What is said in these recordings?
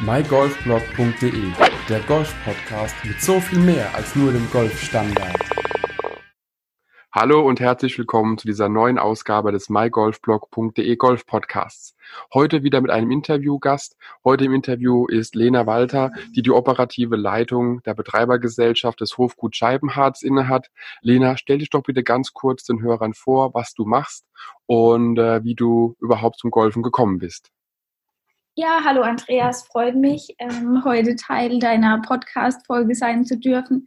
mygolfblog.de, der Golf-Podcast mit so viel mehr als nur dem Golfstandard. Hallo und herzlich willkommen zu dieser neuen Ausgabe des mygolfblog.de Golf Podcasts. Heute wieder mit einem Interviewgast. Heute im Interview ist Lena Walter, die die operative Leitung der Betreibergesellschaft des Hofgut Scheibenharz innehat. Lena, stell dich doch bitte ganz kurz den Hörern vor, was du machst und äh, wie du überhaupt zum Golfen gekommen bist. Ja, hallo Andreas, freut mich, ähm, heute Teil deiner Podcast-Folge sein zu dürfen.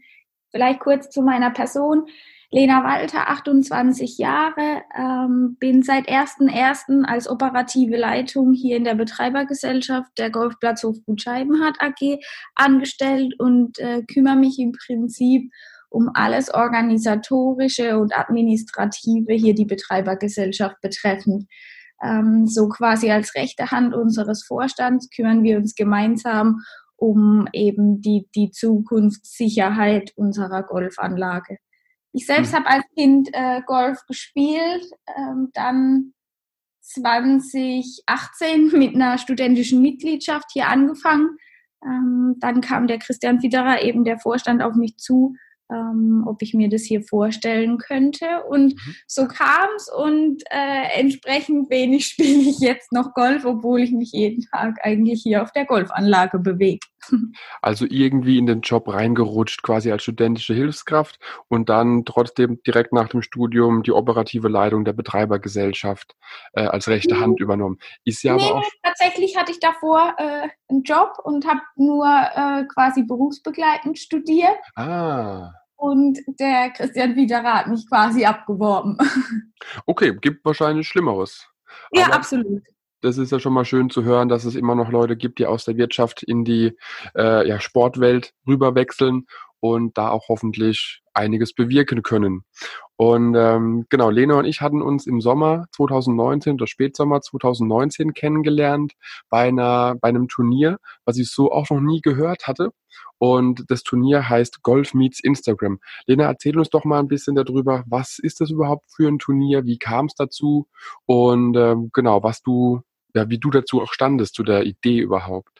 Vielleicht kurz zu meiner Person. Lena Walter, 28 Jahre, ähm, bin seit 1.1. als operative Leitung hier in der Betreibergesellschaft der Golfplatz Hofgut Scheibenhardt AG angestellt und äh, kümmere mich im Prinzip um alles organisatorische und administrative hier die Betreibergesellschaft betreffend. Ähm, so quasi als rechte Hand unseres Vorstands kümmern wir uns gemeinsam um eben die, die Zukunftssicherheit unserer Golfanlage. Ich selbst mhm. habe als Kind äh, Golf gespielt, ähm, dann 2018 mit einer studentischen Mitgliedschaft hier angefangen. Ähm, dann kam der Christian Fitterer, eben der Vorstand, auf mich zu ähm, ob ich mir das hier vorstellen könnte. Und mhm. so kam es und äh, entsprechend wenig spiele ich jetzt noch Golf, obwohl ich mich jeden Tag eigentlich hier auf der Golfanlage bewege. Also irgendwie in den Job reingerutscht, quasi als studentische Hilfskraft und dann trotzdem direkt nach dem Studium die operative Leitung der Betreibergesellschaft äh, als rechte Hand mhm. übernommen. Ist ja nee, aber auch tatsächlich hatte ich davor äh, einen Job und habe nur äh, quasi berufsbegleitend studiert. Ah und der Christian Wiederer hat mich quasi abgeworben. Okay, gibt wahrscheinlich Schlimmeres. Ja, Aber absolut. Das ist ja schon mal schön zu hören, dass es immer noch Leute gibt, die aus der Wirtschaft in die äh, ja, Sportwelt rüberwechseln und da auch hoffentlich einiges bewirken können. Und ähm, genau, Lena und ich hatten uns im Sommer 2019 oder Spätsommer 2019 kennengelernt bei einer bei einem Turnier, was ich so auch noch nie gehört hatte. Und das Turnier heißt Golf Meets Instagram. Lena, erzähl uns doch mal ein bisschen darüber, was ist das überhaupt für ein Turnier, wie kam es dazu und ähm, genau, was du, ja, wie du dazu auch standest, zu der Idee überhaupt.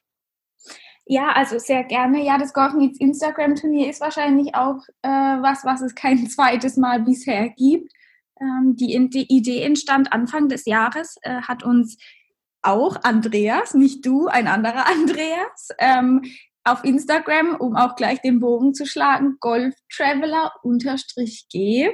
Ja, also sehr gerne. Ja, das Golf Meets Instagram Turnier ist wahrscheinlich auch äh, was, was es kein zweites Mal bisher gibt. Ähm, die, die, Idee entstand Anfang des Jahres, äh, hat uns auch Andreas, nicht du, ein anderer Andreas, ähm, auf Instagram, um auch gleich den Bogen zu schlagen, golftraveler-g,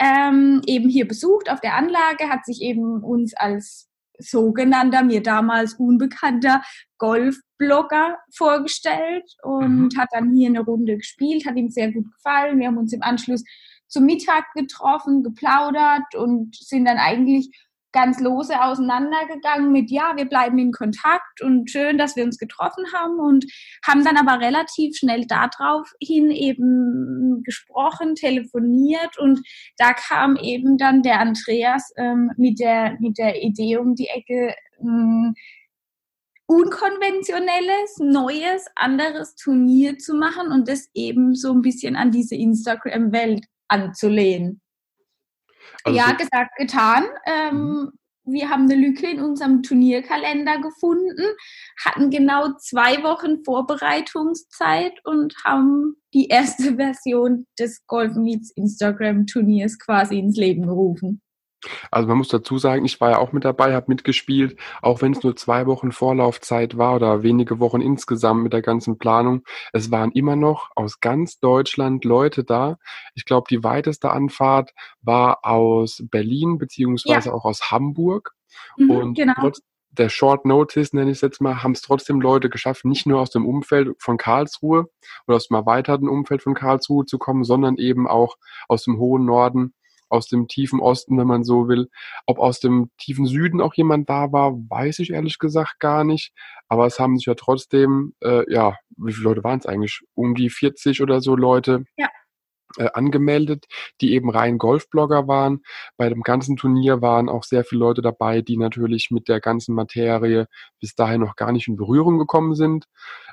ähm, eben hier besucht auf der Anlage, hat sich eben uns als sogenannter, mir damals unbekannter Golfblogger vorgestellt und mhm. hat dann hier eine Runde gespielt, hat ihm sehr gut gefallen. Wir haben uns im Anschluss zum Mittag getroffen, geplaudert und sind dann eigentlich ganz lose auseinandergegangen mit, ja, wir bleiben in Kontakt und schön, dass wir uns getroffen haben und haben dann aber relativ schnell daraufhin eben gesprochen, telefoniert und da kam eben dann der Andreas ähm, mit, der, mit der Idee um die Ecke, ähm, unkonventionelles, neues, anderes Turnier zu machen und das eben so ein bisschen an diese Instagram-Welt anzulehnen. Also ja, gesagt, getan. Ähm, mhm. wir haben eine Lücke in unserem Turnierkalender gefunden, hatten genau zwei Wochen Vorbereitungszeit und haben die erste Version des Golf Meets Instagram Turniers quasi ins Leben gerufen. Also man muss dazu sagen, ich war ja auch mit dabei, habe mitgespielt, auch wenn es nur zwei Wochen Vorlaufzeit war oder wenige Wochen insgesamt mit der ganzen Planung. Es waren immer noch aus ganz Deutschland Leute da. Ich glaube, die weiteste Anfahrt war aus Berlin beziehungsweise ja. auch aus Hamburg. Mhm, und genau. trotz der Short Notice, nenne ich es jetzt mal, haben es trotzdem Leute geschafft, nicht nur aus dem Umfeld von Karlsruhe oder aus dem erweiterten Umfeld von Karlsruhe zu kommen, sondern eben auch aus dem hohen Norden aus dem tiefen Osten, wenn man so will. Ob aus dem tiefen Süden auch jemand da war, weiß ich ehrlich gesagt gar nicht. Aber es haben sich ja trotzdem, äh, ja, wie viele Leute waren es eigentlich? Um die 40 oder so Leute. Ja. Äh, angemeldet, die eben rein Golfblogger waren. Bei dem ganzen Turnier waren auch sehr viele Leute dabei, die natürlich mit der ganzen Materie bis dahin noch gar nicht in Berührung gekommen sind.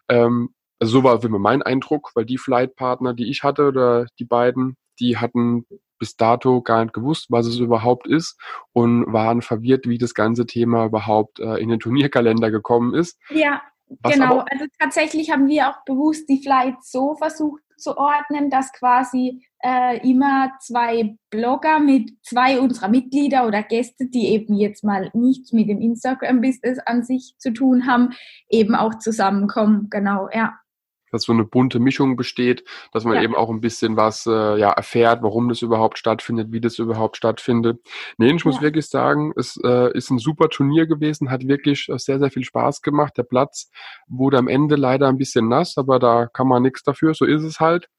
Ähm, also so war immer mein Eindruck, weil die Flightpartner, die ich hatte, oder die beiden, die hatten bis dato gar nicht gewusst, was es überhaupt ist und waren verwirrt, wie das ganze Thema überhaupt äh, in den Turnierkalender gekommen ist. Ja. Was genau, also tatsächlich haben wir auch bewusst die Flights so versucht zu ordnen, dass quasi äh, immer zwei Blogger mit zwei unserer Mitglieder oder Gäste, die eben jetzt mal nichts mit dem Instagram-Business an sich zu tun haben, eben auch zusammenkommen. Genau, ja dass so eine bunte Mischung besteht, dass man ja. eben auch ein bisschen was äh, ja, erfährt, warum das überhaupt stattfindet, wie das überhaupt stattfindet. Nee, ich muss ja. wirklich sagen, es äh, ist ein super Turnier gewesen, hat wirklich sehr, sehr viel Spaß gemacht. Der Platz wurde am Ende leider ein bisschen nass, aber da kann man nichts dafür, so ist es halt.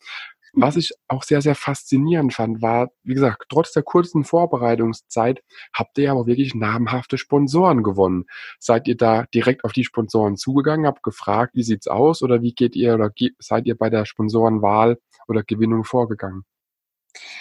Was ich auch sehr, sehr faszinierend fand, war, wie gesagt, trotz der kurzen Vorbereitungszeit habt ihr aber wirklich namhafte Sponsoren gewonnen. Seid ihr da direkt auf die Sponsoren zugegangen, habt gefragt, wie sieht's aus oder wie geht ihr oder seid ihr bei der Sponsorenwahl oder Gewinnung vorgegangen?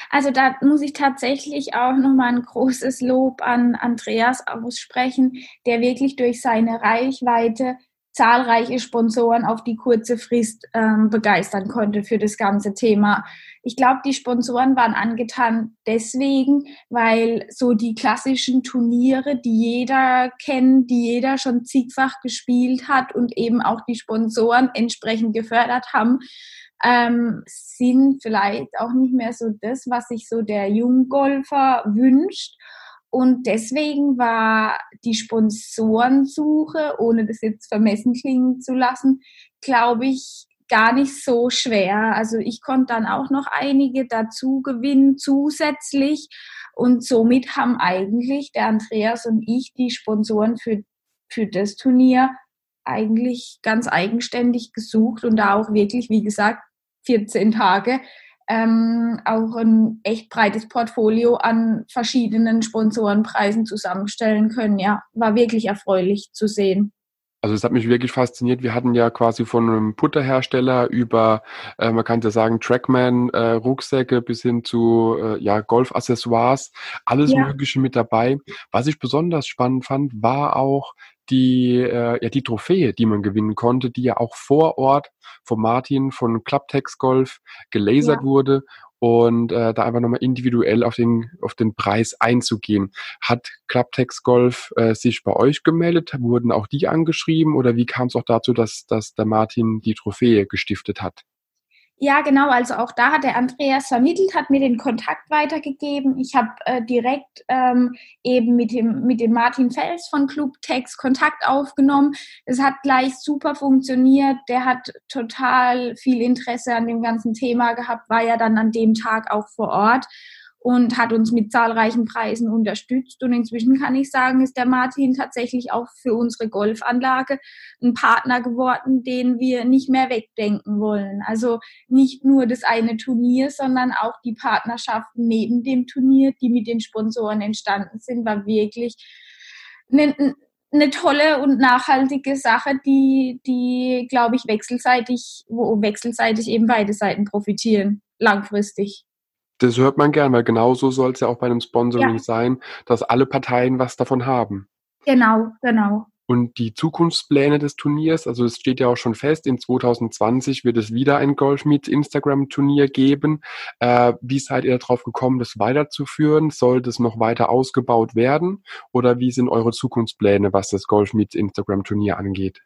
Also da muss ich tatsächlich auch nochmal ein großes Lob an Andreas aussprechen, der wirklich durch seine Reichweite zahlreiche Sponsoren auf die kurze Frist ähm, begeistern konnte für das ganze Thema. Ich glaube, die Sponsoren waren angetan deswegen, weil so die klassischen Turniere, die jeder kennt, die jeder schon zigfach gespielt hat und eben auch die Sponsoren entsprechend gefördert haben, ähm, sind vielleicht auch nicht mehr so das, was sich so der Junggolfer wünscht. Und deswegen war die Sponsorensuche, ohne das jetzt vermessen klingen zu lassen, glaube ich, gar nicht so schwer. Also ich konnte dann auch noch einige dazu gewinnen zusätzlich. Und somit haben eigentlich der Andreas und ich die Sponsoren für, für das Turnier eigentlich ganz eigenständig gesucht und da auch wirklich, wie gesagt, 14 Tage ähm, auch ein echt breites Portfolio an verschiedenen Sponsorenpreisen zusammenstellen können. Ja, war wirklich erfreulich zu sehen. Also es hat mich wirklich fasziniert. Wir hatten ja quasi von einem Putterhersteller über, äh, man kann ja sagen, Trackman, äh, Rucksäcke bis hin zu äh, ja, Golfaccessoires, alles ja. Mögliche mit dabei. Was ich besonders spannend fand, war auch die, äh, ja, die Trophäe, die man gewinnen konnte, die ja auch vor Ort von Martin von Clubtex Golf gelasert ja. wurde und äh, da einfach nochmal individuell auf den, auf den Preis einzugehen. Hat Clubtex Golf äh, sich bei euch gemeldet? Wurden auch die angeschrieben oder wie kam es auch dazu, dass, dass der Martin die Trophäe gestiftet hat? Ja, genau. Also auch da hat der Andreas vermittelt, hat mir den Kontakt weitergegeben. Ich habe äh, direkt ähm, eben mit dem, mit dem Martin Fels von Club Text Kontakt aufgenommen. Es hat gleich super funktioniert. Der hat total viel Interesse an dem ganzen Thema gehabt, war ja dann an dem Tag auch vor Ort und hat uns mit zahlreichen Preisen unterstützt. Und inzwischen kann ich sagen, ist der Martin tatsächlich auch für unsere Golfanlage ein Partner geworden, den wir nicht mehr wegdenken wollen. Also nicht nur das eine Turnier, sondern auch die Partnerschaften neben dem Turnier, die mit den Sponsoren entstanden sind, war wirklich eine, eine tolle und nachhaltige Sache, die, die, glaube ich, wechselseitig, wo wechselseitig eben beide Seiten profitieren, langfristig. Das hört man gern, weil genau so soll es ja auch bei einem Sponsoring ja. sein, dass alle Parteien was davon haben. Genau, genau. Und die Zukunftspläne des Turniers, also es steht ja auch schon fest, in 2020 wird es wieder ein Golf Meets Instagram Turnier geben. Äh, wie seid ihr darauf gekommen, das weiterzuführen? Soll das noch weiter ausgebaut werden? Oder wie sind eure Zukunftspläne, was das Golf Meets Instagram Turnier angeht?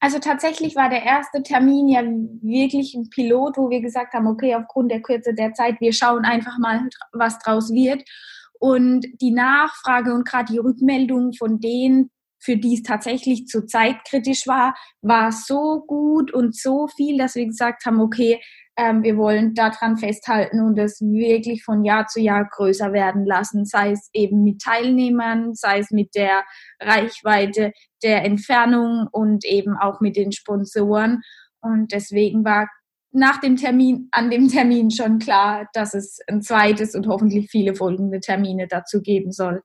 Also tatsächlich war der erste Termin ja wirklich ein Pilot, wo wir gesagt haben, okay, aufgrund der Kürze der Zeit, wir schauen einfach mal, was draus wird. Und die Nachfrage und gerade die Rückmeldung von denen, für die es tatsächlich zur Zeit kritisch war, war so gut und so viel, dass wir gesagt haben, okay, ähm, wir wollen daran festhalten und es wirklich von Jahr zu Jahr größer werden lassen, sei es eben mit Teilnehmern, sei es mit der Reichweite der Entfernung und eben auch mit den Sponsoren. Und deswegen war nach dem Termin, an dem Termin schon klar, dass es ein zweites und hoffentlich viele folgende Termine dazu geben soll.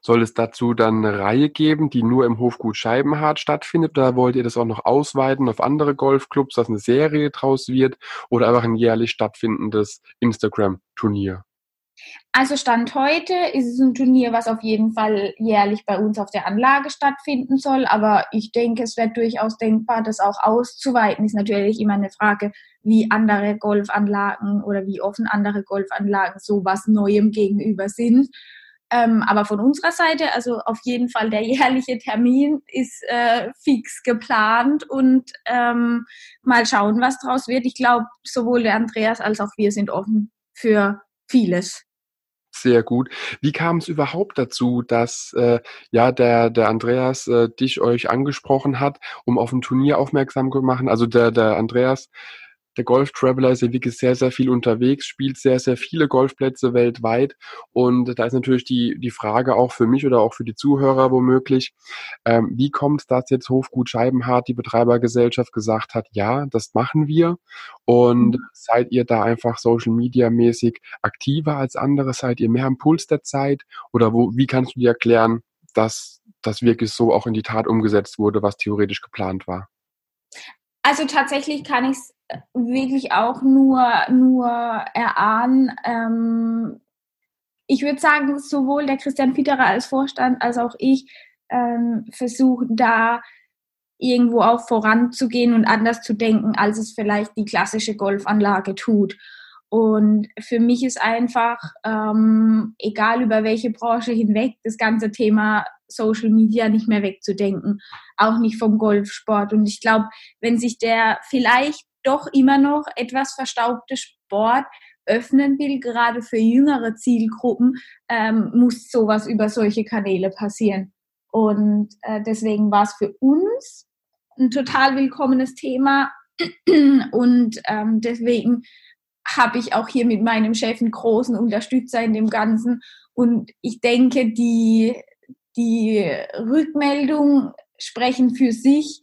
Soll es dazu dann eine Reihe geben, die nur im Hofgut Scheibenhardt stattfindet? Oder wollt ihr das auch noch ausweiten auf andere Golfclubs, dass eine Serie draus wird? Oder einfach ein jährlich stattfindendes Instagram-Turnier? Also Stand heute ist es ein Turnier, was auf jeden Fall jährlich bei uns auf der Anlage stattfinden soll. Aber ich denke, es wäre durchaus denkbar, das auch auszuweiten. Ist natürlich immer eine Frage, wie andere Golfanlagen oder wie offen andere Golfanlagen sowas Neuem gegenüber sind. Ähm, aber von unserer Seite, also auf jeden Fall der jährliche Termin ist äh, fix geplant und ähm, mal schauen, was draus wird. Ich glaube, sowohl der Andreas als auch wir sind offen für vieles. Sehr gut. Wie kam es überhaupt dazu, dass äh, ja der der Andreas äh, dich euch angesprochen hat, um auf ein Turnier aufmerksam zu machen? Also der der Andreas der Golf Traveler ist ja wirklich sehr, sehr viel unterwegs, spielt sehr, sehr viele Golfplätze weltweit. Und da ist natürlich die, die Frage auch für mich oder auch für die Zuhörer womöglich, ähm, wie kommt es, dass jetzt Hofgut Scheibenhardt, die Betreibergesellschaft, gesagt hat, ja, das machen wir. Und mhm. seid ihr da einfach Social Media mäßig aktiver als andere? Seid ihr mehr am Puls der Zeit? Oder wo, wie kannst du dir erklären, dass das wirklich so auch in die Tat umgesetzt wurde, was theoretisch geplant war? Also tatsächlich kann ich es wirklich auch nur, nur erahnen. Ähm, ich würde sagen, sowohl der Christian Fitterer als Vorstand als auch ich ähm, versuchen da irgendwo auch voranzugehen und anders zu denken, als es vielleicht die klassische Golfanlage tut. Und für mich ist einfach, ähm, egal über welche Branche hinweg, das ganze Thema Social Media nicht mehr wegzudenken, auch nicht vom Golfsport. Und ich glaube, wenn sich der vielleicht doch immer noch etwas verstaubte Sport öffnen will, gerade für jüngere Zielgruppen, ähm, muss sowas über solche Kanäle passieren. Und äh, deswegen war es für uns ein total willkommenes Thema. Und ähm, deswegen habe ich auch hier mit meinem Chef einen großen Unterstützer in dem Ganzen. Und ich denke, die, die Rückmeldungen sprechen für sich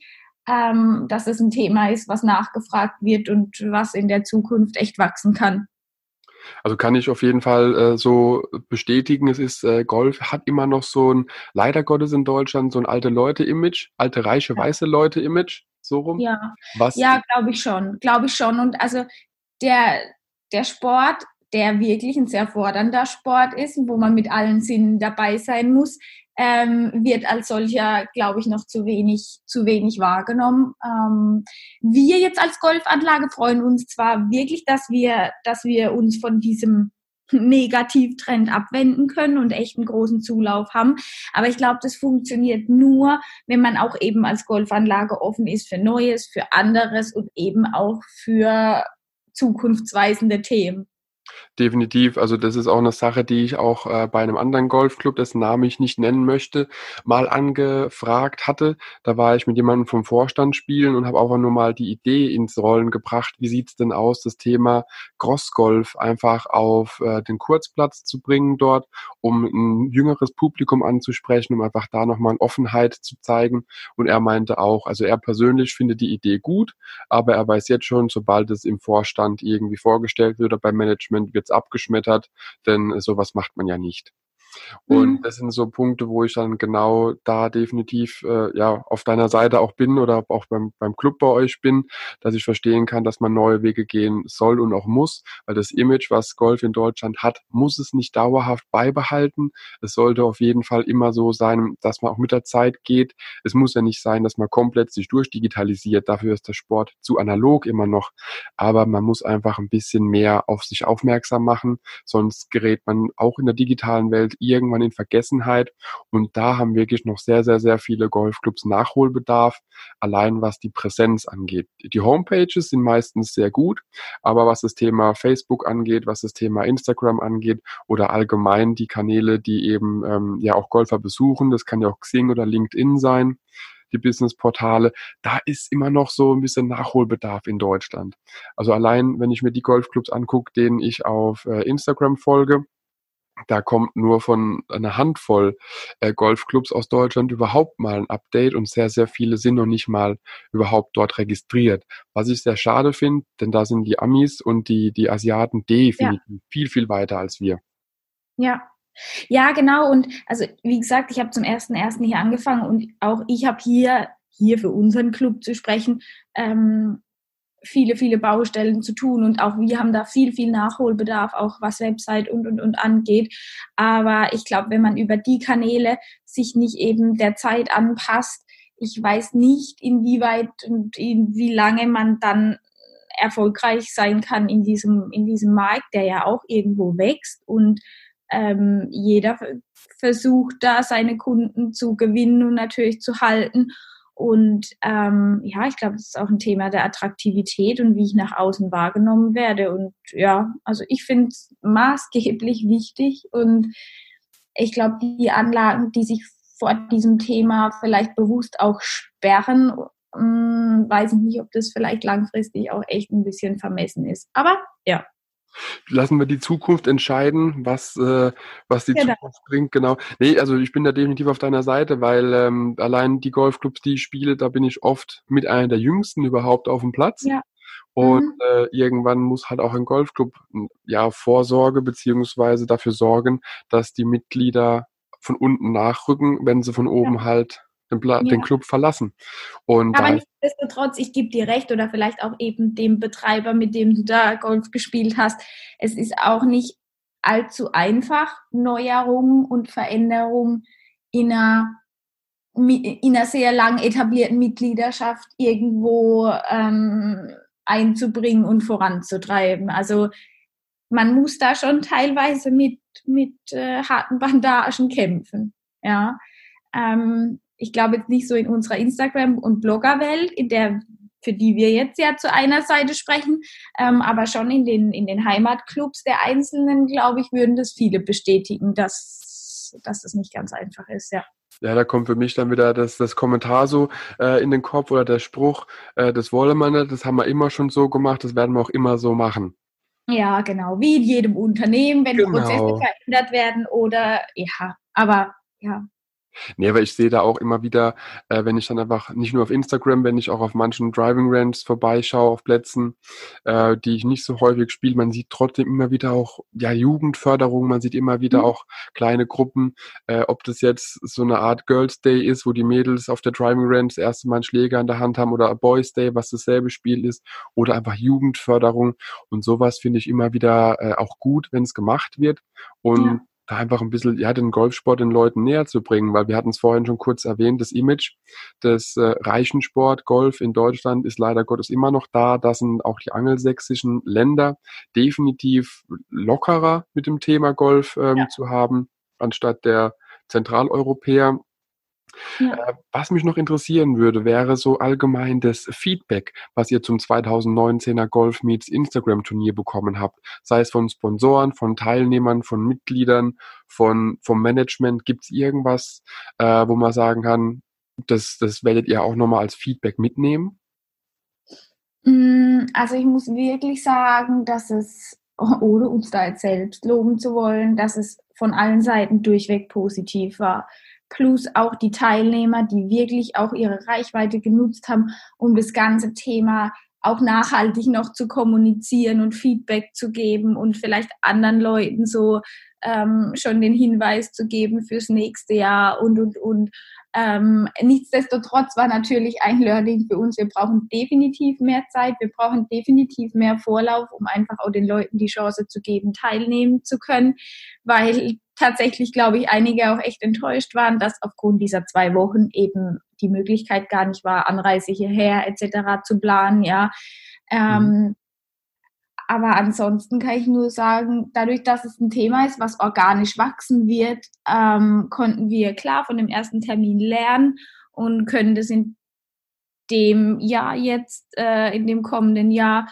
ähm, dass es ein Thema ist, was nachgefragt wird und was in der Zukunft echt wachsen kann. Also kann ich auf jeden Fall äh, so bestätigen, es ist äh, Golf hat immer noch so ein leider Gottes in Deutschland so ein alte Leute Image, alte reiche weiße Leute Image so rum. Ja. Was ja, glaube ich schon, glaube ich schon und also der der Sport, der wirklich ein sehr fordernder Sport ist, wo man mit allen Sinnen dabei sein muss, ähm, wird als solcher, glaube ich, noch zu wenig, zu wenig wahrgenommen. Ähm, wir jetzt als Golfanlage freuen uns zwar wirklich, dass wir, dass wir uns von diesem Negativtrend abwenden können und echt einen großen Zulauf haben. Aber ich glaube, das funktioniert nur, wenn man auch eben als Golfanlage offen ist für Neues, für anderes und eben auch für zukunftsweisende Themen. Definitiv. Also das ist auch eine Sache, die ich auch äh, bei einem anderen Golfclub, dessen Namen ich nicht nennen möchte, mal angefragt hatte. Da war ich mit jemandem vom Vorstand spielen und habe einfach nur mal die Idee ins Rollen gebracht, wie sieht's denn aus, das Thema Crossgolf einfach auf äh, den Kurzplatz zu bringen dort, um ein jüngeres Publikum anzusprechen, um einfach da nochmal Offenheit zu zeigen. Und er meinte auch, also er persönlich findet die Idee gut, aber er weiß jetzt schon, sobald es im Vorstand irgendwie vorgestellt wird oder beim Management, wird abgeschmettert, denn sowas macht man ja nicht. Und mhm. das sind so Punkte, wo ich dann genau da definitiv äh, ja auf deiner Seite auch bin oder auch beim, beim Club bei euch bin, dass ich verstehen kann, dass man neue Wege gehen soll und auch muss, weil das Image, was Golf in Deutschland hat, muss es nicht dauerhaft beibehalten. Es sollte auf jeden Fall immer so sein, dass man auch mit der Zeit geht. Es muss ja nicht sein, dass man komplett sich durchdigitalisiert. Dafür ist der Sport zu analog immer noch. Aber man muss einfach ein bisschen mehr auf sich aufmerksam machen, sonst gerät man auch in der digitalen Welt irgendwann in Vergessenheit. Und da haben wirklich noch sehr, sehr, sehr viele Golfclubs Nachholbedarf, allein was die Präsenz angeht. Die Homepages sind meistens sehr gut, aber was das Thema Facebook angeht, was das Thema Instagram angeht oder allgemein die Kanäle, die eben ähm, ja auch Golfer besuchen, das kann ja auch Xing oder LinkedIn sein, die Businessportale, da ist immer noch so ein bisschen Nachholbedarf in Deutschland. Also allein, wenn ich mir die Golfclubs angucke, denen ich auf äh, Instagram folge, da kommt nur von einer Handvoll äh, Golfclubs aus Deutschland überhaupt mal ein Update und sehr, sehr viele sind noch nicht mal überhaupt dort registriert. Was ich sehr schade finde, denn da sind die Amis und die, die Asiaten definitiv ja. viel, viel weiter als wir. Ja. Ja, genau. Und also, wie gesagt, ich habe zum ersten ersten hier angefangen und auch ich habe hier, hier für unseren Club zu sprechen, ähm, viele, viele Baustellen zu tun und auch wir haben da viel, viel Nachholbedarf, auch was Website und, und, und angeht. Aber ich glaube, wenn man über die Kanäle sich nicht eben der Zeit anpasst, ich weiß nicht, inwieweit und in wie lange man dann erfolgreich sein kann in diesem, in diesem Markt, der ja auch irgendwo wächst und ähm, jeder versucht da seine Kunden zu gewinnen und natürlich zu halten. Und ähm, ja, ich glaube, das ist auch ein Thema der Attraktivität und wie ich nach außen wahrgenommen werde. Und ja, also ich finde es maßgeblich wichtig und ich glaube, die Anlagen, die sich vor diesem Thema vielleicht bewusst auch sperren, ähm, weiß ich nicht, ob das vielleicht langfristig auch echt ein bisschen vermessen ist. Aber ja, lassen wir die Zukunft entscheiden, was, äh, was die genau. Zukunft bringt, genau. Nee, also ich bin da definitiv auf deiner Seite, weil ähm, allein die Golfclubs, die ich spiele, da bin ich oft mit einer der jüngsten überhaupt auf dem Platz. Ja. Und mhm. äh, irgendwann muss halt auch ein Golfclub ja Vorsorge beziehungsweise dafür sorgen, dass die Mitglieder von unten nachrücken, wenn sie von oben ja. halt den, ja. den Club verlassen. Und Aber nichtsdestotrotz, ich gebe dir recht oder vielleicht auch eben dem Betreiber, mit dem du da Golf gespielt hast, es ist auch nicht allzu einfach, Neuerungen und Veränderungen in einer, in einer sehr lang etablierten Mitgliedschaft irgendwo ähm, einzubringen und voranzutreiben. Also man muss da schon teilweise mit, mit äh, harten Bandagen kämpfen. Ja. Ähm, ich glaube jetzt nicht so in unserer Instagram- und Bloggerwelt, in der für die wir jetzt ja zu einer Seite sprechen, ähm, aber schon in den, in den Heimatclubs der Einzelnen, glaube ich, würden das viele bestätigen, dass, dass das nicht ganz einfach ist, ja. Ja, da kommt für mich dann wieder das, das Kommentar so äh, in den Kopf oder der Spruch, äh, das wollen wir nicht, das haben wir immer schon so gemacht, das werden wir auch immer so machen. Ja, genau, wie in jedem Unternehmen, wenn genau. Prozesse verändert werden oder ja, aber ja, Nee, aber ich sehe da auch immer wieder, äh, wenn ich dann einfach nicht nur auf Instagram, wenn ich auch auf manchen Driving Ranges vorbeischaue, auf Plätzen, äh, die ich nicht so häufig spiele, man sieht trotzdem immer wieder auch ja Jugendförderung, man sieht immer wieder mhm. auch kleine Gruppen, äh, ob das jetzt so eine Art Girls Day ist, wo die Mädels auf der Driving Range das erste Mal einen Schläger in der Hand haben oder Boys Day, was dasselbe Spiel ist, oder einfach Jugendförderung. Und sowas finde ich immer wieder äh, auch gut, wenn es gemacht wird. Und ja da einfach ein bisschen, ja, den Golfsport den Leuten näher zu bringen, weil wir hatten es vorhin schon kurz erwähnt, das Image des äh, reichen Sport, Golf in Deutschland ist leider Gottes immer noch da. Da sind auch die angelsächsischen Länder definitiv lockerer mit dem Thema Golf ähm, ja. zu haben, anstatt der Zentraleuropäer. Ja. Äh, was mich noch interessieren würde, wäre so allgemein das Feedback, was ihr zum 2019er Golf Meets Instagram Turnier bekommen habt. Sei es von Sponsoren, von Teilnehmern, von Mitgliedern, von, vom Management. Gibt es irgendwas, äh, wo man sagen kann, das, das werdet ihr auch nochmal als Feedback mitnehmen? Mm, also ich muss wirklich sagen, dass es, ohne uns da jetzt selbst loben zu wollen, dass es von allen Seiten durchweg positiv war plus auch die Teilnehmer, die wirklich auch ihre Reichweite genutzt haben, um das ganze Thema auch nachhaltig noch zu kommunizieren und Feedback zu geben und vielleicht anderen Leuten so ähm, schon den Hinweis zu geben fürs nächste Jahr und, und, und. Ähm, nichtsdestotrotz war natürlich ein Learning für uns, wir brauchen definitiv mehr Zeit, wir brauchen definitiv mehr Vorlauf, um einfach auch den Leuten die Chance zu geben, teilnehmen zu können, weil tatsächlich, glaube ich, einige auch echt enttäuscht waren, dass aufgrund dieser zwei Wochen eben die Möglichkeit gar nicht war, Anreise hierher etc. zu planen, ja. Ähm, mhm. Aber ansonsten kann ich nur sagen, dadurch, dass es ein Thema ist, was organisch wachsen wird, ähm, konnten wir klar von dem ersten Termin lernen und können das in dem Jahr jetzt, äh, in dem kommenden Jahr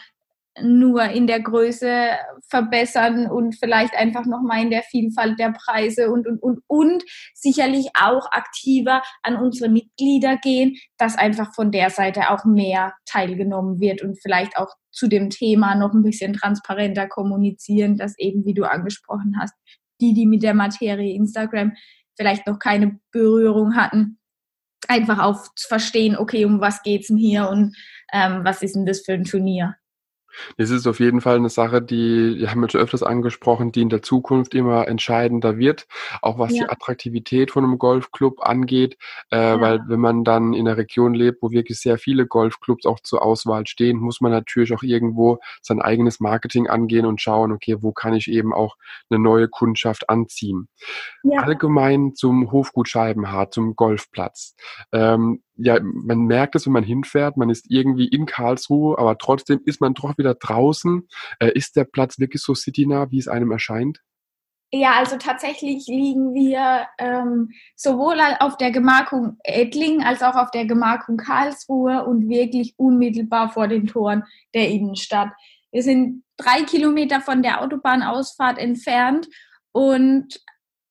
nur in der Größe verbessern und vielleicht einfach nochmal in der Vielfalt der Preise und, und, und, und sicherlich auch aktiver an unsere Mitglieder gehen, dass einfach von der Seite auch mehr teilgenommen wird und vielleicht auch zu dem Thema noch ein bisschen transparenter kommunizieren, dass eben, wie du angesprochen hast, die, die mit der Materie Instagram vielleicht noch keine Berührung hatten, einfach auch zu verstehen, okay, um was geht's denn hier und ähm, was ist denn das für ein Turnier? Es ist auf jeden Fall eine Sache, die, wir haben wir schon öfters angesprochen, die in der Zukunft immer entscheidender wird, auch was ja. die Attraktivität von einem Golfclub angeht, äh, ja. weil wenn man dann in einer Region lebt, wo wirklich sehr viele Golfclubs auch zur Auswahl stehen, muss man natürlich auch irgendwo sein eigenes Marketing angehen und schauen, okay, wo kann ich eben auch eine neue Kundschaft anziehen. Ja. Allgemein zum Hofgut Scheibenhardt, zum Golfplatz. Ähm, ja, man merkt es, wenn man hinfährt, man ist irgendwie in Karlsruhe, aber trotzdem ist man doch wieder draußen. Äh, ist der Platz wirklich so citynah, wie es einem erscheint? Ja, also tatsächlich liegen wir ähm, sowohl auf der Gemarkung Ettling als auch auf der Gemarkung Karlsruhe und wirklich unmittelbar vor den Toren der Innenstadt. Wir sind drei Kilometer von der Autobahnausfahrt entfernt und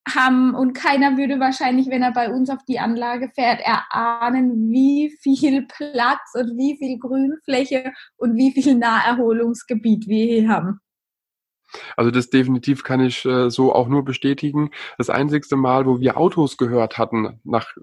haben und keiner würde wahrscheinlich, wenn er bei uns auf die Anlage fährt, erahnen, wie viel Platz und wie viel Grünfläche und wie viel Naherholungsgebiet wir hier haben. Also das definitiv kann ich äh, so auch nur bestätigen. Das einzigste Mal, wo wir Autos gehört hatten, nach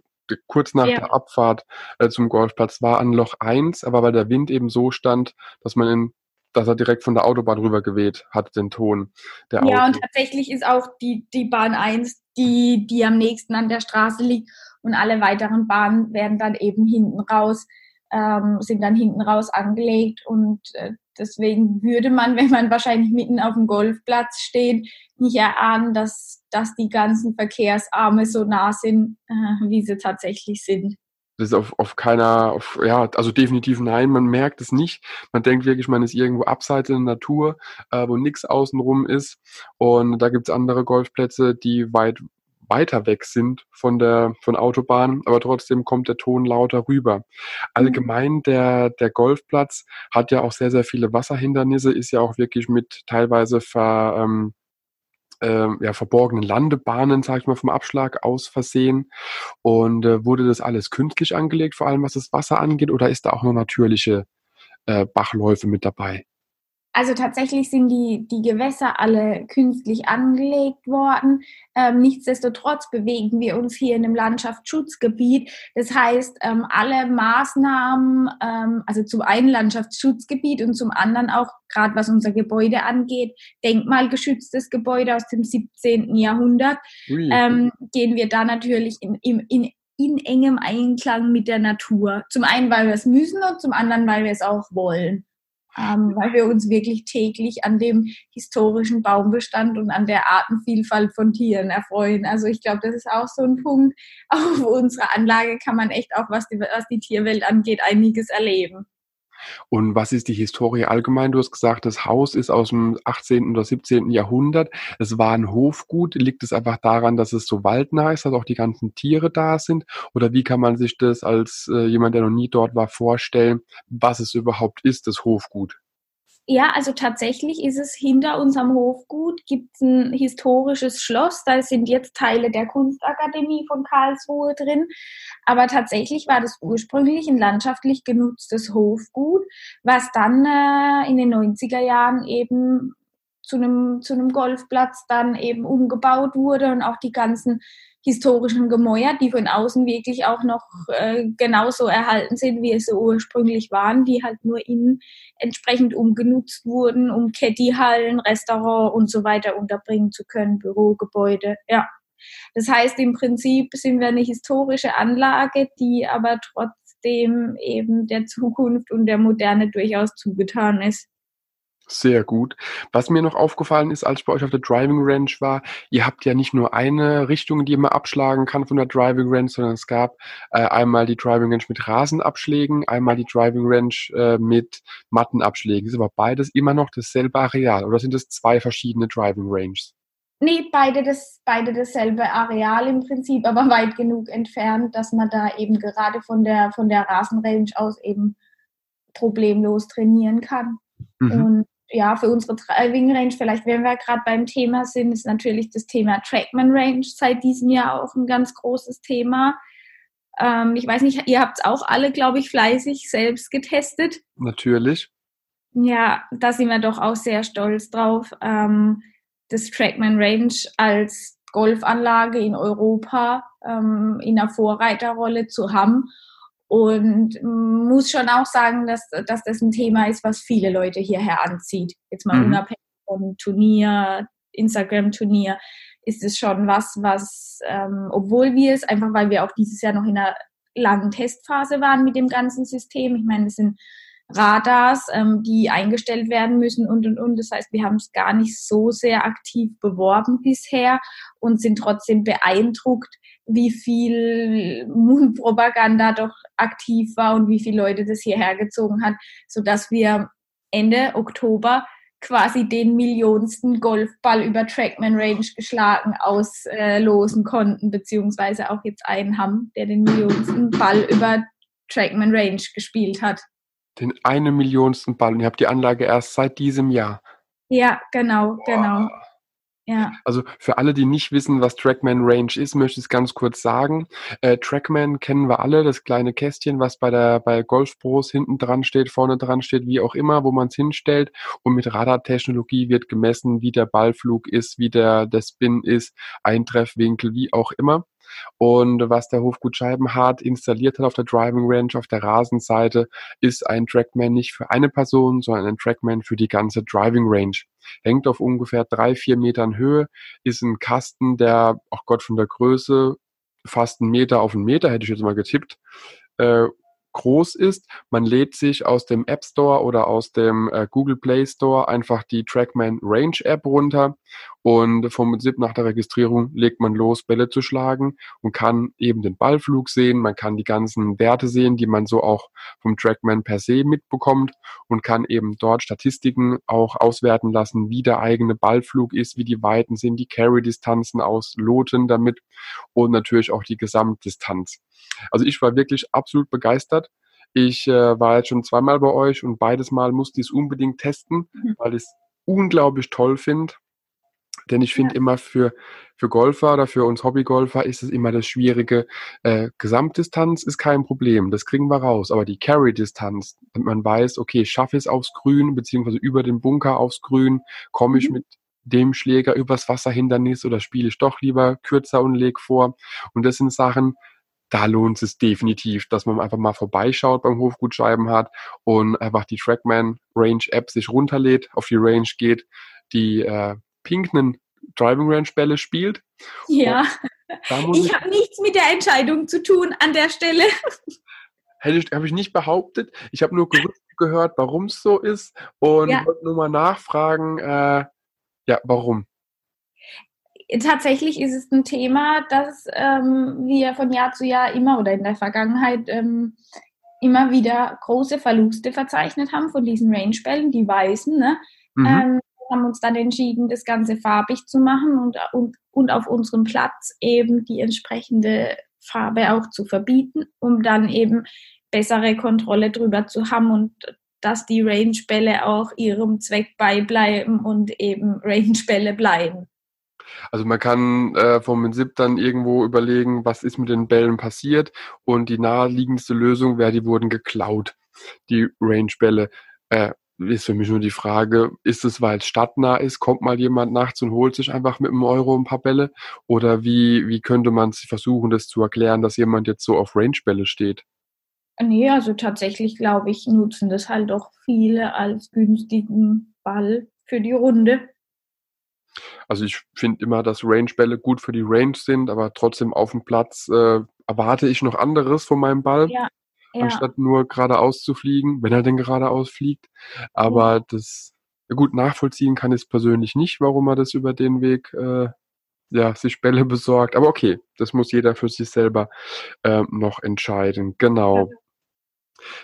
kurz nach ja. der Abfahrt äh, zum Golfplatz, war an Loch 1, aber weil der Wind eben so stand, dass man in dass er direkt von der Autobahn rüber geweht hat, den Ton der Ja, und tatsächlich ist auch die, die Bahn 1 die, die am nächsten an der Straße liegt und alle weiteren Bahnen werden dann eben hinten raus, ähm, sind dann hinten raus angelegt und äh, Deswegen würde man, wenn man wahrscheinlich mitten auf dem Golfplatz steht, nicht erahnen, dass, dass die ganzen Verkehrsarme so nah sind, äh, wie sie tatsächlich sind. Das ist auf, auf keiner, auf, ja, also definitiv nein, man merkt es nicht. Man denkt wirklich, man ist irgendwo abseits in der Natur, äh, wo nichts außenrum ist. Und da gibt's andere Golfplätze, die weit weiter weg sind von der von Autobahn, aber trotzdem kommt der Ton lauter rüber. Mhm. Allgemein der der Golfplatz hat ja auch sehr sehr viele Wasserhindernisse, ist ja auch wirklich mit teilweise ver, ähm, äh, ja, verborgenen Landebahnen, sag ich mal, vom Abschlag aus versehen. Und äh, wurde das alles künstlich angelegt, vor allem was das Wasser angeht, oder ist da auch noch natürliche äh, Bachläufe mit dabei? Also tatsächlich sind die, die Gewässer alle künstlich angelegt worden. Ähm, nichtsdestotrotz bewegen wir uns hier in einem Landschaftsschutzgebiet. Das heißt, ähm, alle Maßnahmen, ähm, also zum einen Landschaftsschutzgebiet und zum anderen auch, gerade was unser Gebäude angeht, denkmalgeschütztes Gebäude aus dem 17. Jahrhundert, ähm, gehen wir da natürlich in, in, in in engem Einklang mit der Natur. Zum einen, weil wir es müssen und zum anderen, weil wir es auch wollen ähm, weil wir uns wirklich täglich an dem historischen Baumbestand und an der Artenvielfalt von Tieren erfreuen. Also ich glaube, das ist auch so ein Punkt. Auf unserer Anlage kann man echt auch, was die, was die Tierwelt angeht, einiges erleben. Und was ist die Historie allgemein? Du hast gesagt, das Haus ist aus dem 18. oder 17. Jahrhundert. Es war ein Hofgut. Liegt es einfach daran, dass es so waldnah ist, dass auch die ganzen Tiere da sind? Oder wie kann man sich das als äh, jemand, der noch nie dort war, vorstellen, was es überhaupt ist, das Hofgut? Ja, also tatsächlich ist es hinter unserem Hofgut gibt es ein historisches Schloss. Da sind jetzt Teile der Kunstakademie von Karlsruhe drin. Aber tatsächlich war das ursprünglich ein landschaftlich genutztes Hofgut, was dann äh, in den 90er Jahren eben zu einem, zu einem Golfplatz dann eben umgebaut wurde und auch die ganzen historischen Gemäuer, die von außen wirklich auch noch äh, genauso erhalten sind, wie es so ursprünglich waren, die halt nur innen entsprechend umgenutzt wurden, um Ketty-Hallen, Restaurant und so weiter unterbringen zu können, Bürogebäude, ja. Das heißt, im Prinzip sind wir eine historische Anlage, die aber trotzdem eben der Zukunft und der Moderne durchaus zugetan ist. Sehr gut. Was mir noch aufgefallen ist, als ich bei euch auf der Driving Range war, ihr habt ja nicht nur eine Richtung, die man abschlagen kann von der Driving Range, sondern es gab äh, einmal die Driving Range mit Rasenabschlägen, einmal die Driving Range äh, mit Mattenabschlägen. Ist aber beides immer noch dasselbe Areal oder sind es zwei verschiedene Driving Ranges? Nee, beide, das, beide dasselbe Areal im Prinzip, aber weit genug entfernt, dass man da eben gerade von der, von der Rasenrange aus eben problemlos trainieren kann. Mhm. Und ja, für unsere Driving Range, vielleicht wenn wir gerade beim Thema sind, ist natürlich das Thema Trackman Range seit diesem Jahr auch ein ganz großes Thema. Ähm, ich weiß nicht, ihr habt es auch alle, glaube ich, fleißig selbst getestet. Natürlich. Ja, da sind wir doch auch sehr stolz drauf, ähm, das Trackman Range als Golfanlage in Europa ähm, in einer Vorreiterrolle zu haben und muss schon auch sagen, dass, dass das ein Thema ist, was viele Leute hierher anzieht. Jetzt mal mhm. unabhängig vom Turnier, Instagram-Turnier, ist es schon was, was, ähm, obwohl wir es, einfach weil wir auch dieses Jahr noch in einer langen Testphase waren mit dem ganzen System, ich meine, es sind Radars, ähm, die eingestellt werden müssen und und und. Das heißt, wir haben es gar nicht so sehr aktiv beworben bisher und sind trotzdem beeindruckt, wie viel Mundpropaganda doch aktiv war und wie viele Leute das hierher gezogen hat, so dass wir Ende Oktober quasi den millionsten Golfball über Trackman Range geschlagen auslosen konnten, beziehungsweise auch jetzt einen haben, der den millionsten Ball über Trackman Range gespielt hat. Den einen millionsten Ball. Und ihr habt die Anlage erst seit diesem Jahr. Ja, genau, Boah. genau. Ja. Also für alle, die nicht wissen, was Trackman Range ist, möchte ich es ganz kurz sagen. Äh, Trackman kennen wir alle, das kleine Kästchen, was bei der bei Golf Pros hinten dran steht, vorne dran steht, wie auch immer, wo man es hinstellt. Und mit Radartechnologie wird gemessen, wie der Ballflug ist, wie der, der Spin ist, Eintreffwinkel, wie auch immer. Und was der Hofgut Scheibenhardt installiert hat auf der Driving Range, auf der Rasenseite, ist ein Trackman nicht für eine Person, sondern ein Trackman für die ganze Driving Range. Hängt auf ungefähr drei, vier Metern Höhe, ist ein Kasten, der, auch Gott von der Größe, fast einen Meter auf einen Meter, hätte ich jetzt mal getippt, äh, groß ist. Man lädt sich aus dem App Store oder aus dem äh, Google Play Store einfach die Trackman Range App runter und vom SIP nach der Registrierung legt man los, Bälle zu schlagen und kann eben den Ballflug sehen. Man kann die ganzen Werte sehen, die man so auch vom Trackman per se mitbekommt und kann eben dort Statistiken auch auswerten lassen, wie der eigene Ballflug ist, wie die Weiten sind, die Carry-Distanzen ausloten damit und natürlich auch die Gesamtdistanz. Also ich war wirklich absolut begeistert. Ich äh, war jetzt schon zweimal bei euch und beides Mal musste ich es unbedingt testen, mhm. weil ich es unglaublich toll finde. Denn ich finde ja. immer für, für Golfer oder für uns Hobbygolfer ist es immer das Schwierige. Äh, Gesamtdistanz ist kein Problem, das kriegen wir raus. Aber die Carry-Distanz, wenn man weiß, okay, schaffe ich es aufs Grün, beziehungsweise über den Bunker aufs Grün, komme ich mhm. mit dem Schläger übers Wasserhindernis oder spiele ich doch lieber kürzer und leg vor. Und das sind Sachen, da lohnt es definitiv, dass man einfach mal vorbeischaut beim Hofgut Scheibenhardt und einfach die Trackman Range App sich runterlädt, auf die Range geht, die äh, pinken Driving Range Bälle spielt. Ja, ich, ich habe nichts mit der Entscheidung zu tun an der Stelle. Hätte ich, habe ich nicht behauptet. Ich habe nur gehört, warum es so ist und ja. wollte nur mal nachfragen, äh, ja, warum? Tatsächlich ist es ein Thema, das ähm, wir von Jahr zu Jahr immer oder in der Vergangenheit ähm, immer wieder große Verluste verzeichnet haben von diesen Range-Bällen, die weißen. Ne? Mhm. Ähm, haben uns dann entschieden, das Ganze farbig zu machen und, und, und auf unserem Platz eben die entsprechende Farbe auch zu verbieten, um dann eben bessere Kontrolle drüber zu haben und dass die Range-Bälle auch ihrem Zweck beibleiben und eben Range-Bälle bleiben. Also man kann äh, vom Prinzip dann irgendwo überlegen, was ist mit den Bällen passiert und die naheliegendste Lösung wäre, die wurden geklaut, die Range-Bälle. Äh, ist für mich nur die Frage, ist es, weil es stadtnah ist, kommt mal jemand nachts und holt sich einfach mit einem Euro ein paar Bälle? Oder wie, wie könnte man versuchen, das zu erklären, dass jemand jetzt so auf Range-Bälle steht? Nee, also tatsächlich glaube ich, nutzen das halt auch viele als günstigen Ball für die Runde. Also ich finde immer, dass Range-Bälle gut für die Range sind, aber trotzdem auf dem Platz äh, erwarte ich noch anderes von meinem Ball. Ja, ja. Anstatt nur geradeaus zu fliegen, wenn er denn geradeaus fliegt. Aber ja. das gut nachvollziehen kann ich persönlich nicht, warum er das über den Weg äh, ja, sich Bälle besorgt. Aber okay, das muss jeder für sich selber äh, noch entscheiden. Genau.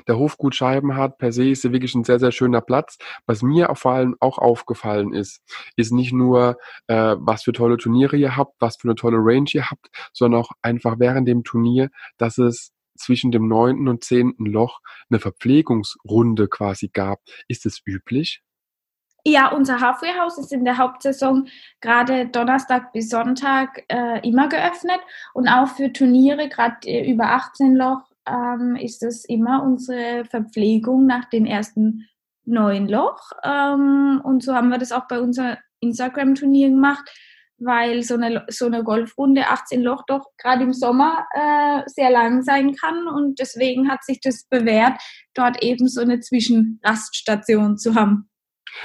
Der Hofgut Scheibenhardt per se ist ja wirklich ein sehr, sehr schöner Platz. Was mir vor allem auch aufgefallen ist, ist nicht nur, äh, was für tolle Turniere ihr habt, was für eine tolle Range ihr habt, sondern auch einfach während dem Turnier, dass es zwischen dem neunten und zehnten Loch eine Verpflegungsrunde quasi gab. Ist es üblich? Ja, unser Halfway House ist in der Hauptsaison gerade Donnerstag bis Sonntag äh, immer geöffnet und auch für Turniere, gerade äh, über 18 Loch, ähm, ist es immer unsere Verpflegung nach dem ersten neuen Loch. Ähm, und so haben wir das auch bei unserem Instagram-Turnier gemacht, weil so eine, so eine Golfrunde 18 Loch doch gerade im Sommer äh, sehr lang sein kann. Und deswegen hat sich das bewährt, dort eben so eine Zwischenraststation zu haben.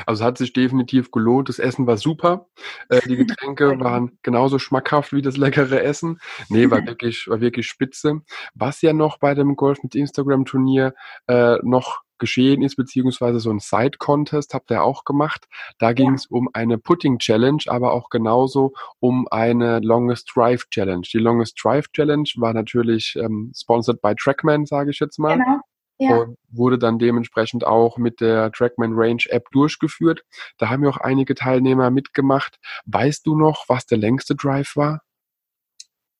Also es hat sich definitiv gelohnt. Das Essen war super. Äh, die Getränke waren genauso schmackhaft wie das leckere Essen. Nee, war wirklich, war wirklich spitze. Was ja noch bei dem Golf mit Instagram Turnier äh, noch geschehen ist, beziehungsweise so ein Side-Contest habt ihr auch gemacht. Da ging es um eine Putting Challenge, aber auch genauso um eine Longest Drive Challenge. Die Longest Drive Challenge war natürlich ähm, sponsored by Trackman, sage ich jetzt mal. Genau. Ja. und wurde dann dementsprechend auch mit der Trackman Range App durchgeführt. Da haben ja auch einige Teilnehmer mitgemacht. Weißt du noch, was der längste Drive war?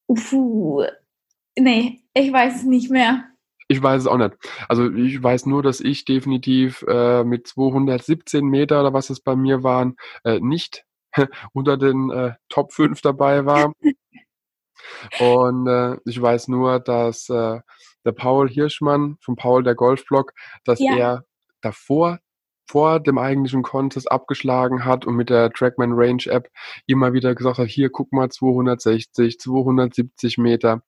Puh, nee, ich weiß es nicht mehr. Ich weiß es auch nicht. Also ich weiß nur, dass ich definitiv äh, mit 217 Meter oder was es bei mir waren, äh, nicht unter den äh, Top 5 dabei war. Und äh, ich weiß nur, dass äh, der Paul Hirschmann von Paul der Golfblog, dass ja. er davor vor dem eigentlichen Contest abgeschlagen hat und mit der Trackman Range App immer wieder gesagt hat, hier guck mal 260, 270 Meter.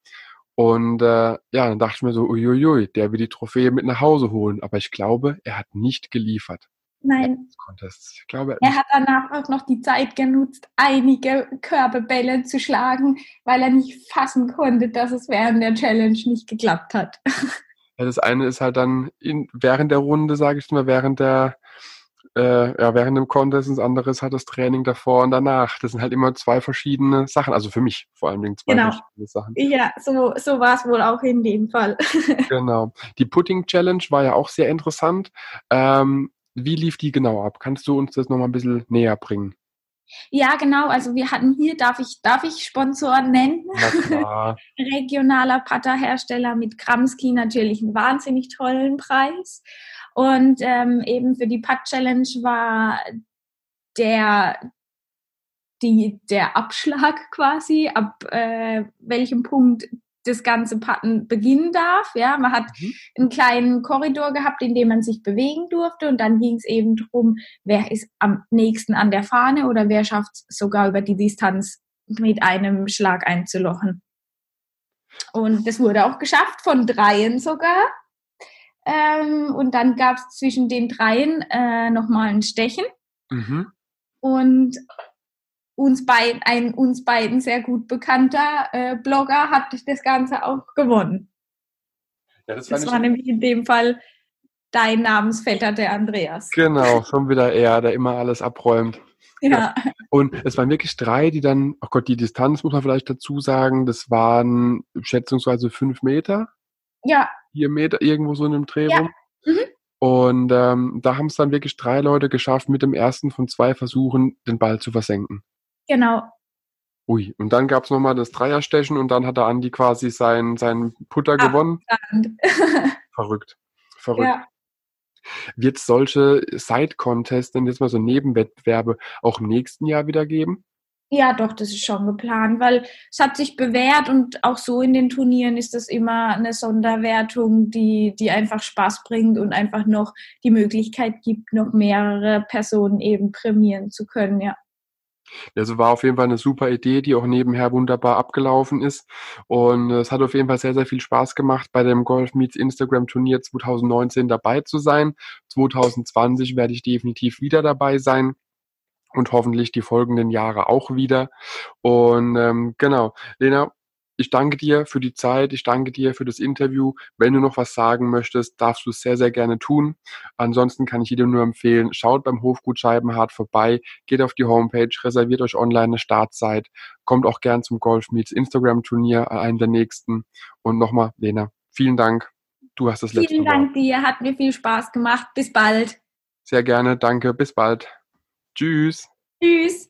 Und äh, ja, dann dachte ich mir so, uiuiui, der will die Trophäe mit nach Hause holen. Aber ich glaube, er hat nicht geliefert. Nein. Ich glaube, er hat danach auch noch die Zeit genutzt, einige Körperbälle zu schlagen, weil er nicht fassen konnte, dass es während der Challenge nicht geklappt hat. Ja, das eine ist halt dann in, während der Runde, sage ich mal, während der äh, ja, während dem Contest, das andere ist halt das Training davor und danach. Das sind halt immer zwei verschiedene Sachen, also für mich vor allen Dingen zwei genau. verschiedene Sachen. Ja, so, so war es wohl auch in dem Fall. genau. Die Putting Challenge war ja auch sehr interessant. Ähm, wie lief die genau ab? Kannst du uns das nochmal ein bisschen näher bringen? Ja, genau. Also wir hatten hier, darf ich, darf ich Sponsoren nennen? Regionaler Putterhersteller mit Kramski natürlich einen wahnsinnig tollen Preis. Und ähm, eben für die Putt Challenge war der die, der Abschlag quasi, ab äh, welchem Punkt das ganze Patten beginnen darf. Ja, man hat mhm. einen kleinen Korridor gehabt, in dem man sich bewegen durfte und dann ging es eben darum, wer ist am nächsten an der Fahne oder wer schafft es sogar über die Distanz mit einem Schlag einzulochen. Und das wurde auch geschafft, von dreien sogar. Ähm, und dann gab es zwischen den dreien äh, nochmal ein Stechen. Mhm. Und uns, beid, ein uns beiden sehr gut bekannter äh, Blogger hat das Ganze auch gewonnen. Ja, das, das war nämlich in dem Fall dein Namensvetter, der Andreas. Genau, schon wieder er, der immer alles abräumt. Ja. ja. Und es waren wirklich drei, die dann, oh Gott, die Distanz muss man vielleicht dazu sagen, das waren schätzungsweise fünf Meter. Ja. Vier Meter, irgendwo so in einem Dreh rum. Ja. Mhm. Und ähm, da haben es dann wirklich drei Leute geschafft, mit dem ersten von zwei Versuchen den Ball zu versenken. Genau. Ui, und dann gab es nochmal das Dreierstechen und dann hat der Andi quasi seinen sein Putter gewonnen. Verrückt. Verrückt. Ja. Wird es solche Side-Contests, denn jetzt mal so Nebenwettbewerbe, auch im nächsten Jahr wieder geben? Ja, doch, das ist schon geplant, weil es hat sich bewährt und auch so in den Turnieren ist das immer eine Sonderwertung, die, die einfach Spaß bringt und einfach noch die Möglichkeit gibt, noch mehrere Personen eben prämieren zu können, ja. Also war auf jeden Fall eine super Idee, die auch nebenher wunderbar abgelaufen ist. Und es hat auf jeden Fall sehr, sehr viel Spaß gemacht, bei dem Golf Meets Instagram Turnier 2019 dabei zu sein. 2020 werde ich definitiv wieder dabei sein und hoffentlich die folgenden Jahre auch wieder. Und ähm, genau, Lena, ich danke dir für die Zeit, ich danke dir für das Interview. Wenn du noch was sagen möchtest, darfst du es sehr, sehr gerne tun. Ansonsten kann ich jedem nur empfehlen, schaut beim Hofgut Scheibenhardt vorbei, geht auf die Homepage, reserviert euch online eine Startzeit, kommt auch gern zum Golf Meets Instagram Turnier, einen der nächsten. Und nochmal, Lena, vielen Dank. Du hast das letzte Vielen Dank dir, hat mir viel Spaß gemacht. Bis bald. Sehr gerne, danke, bis bald. Tschüss. Tschüss.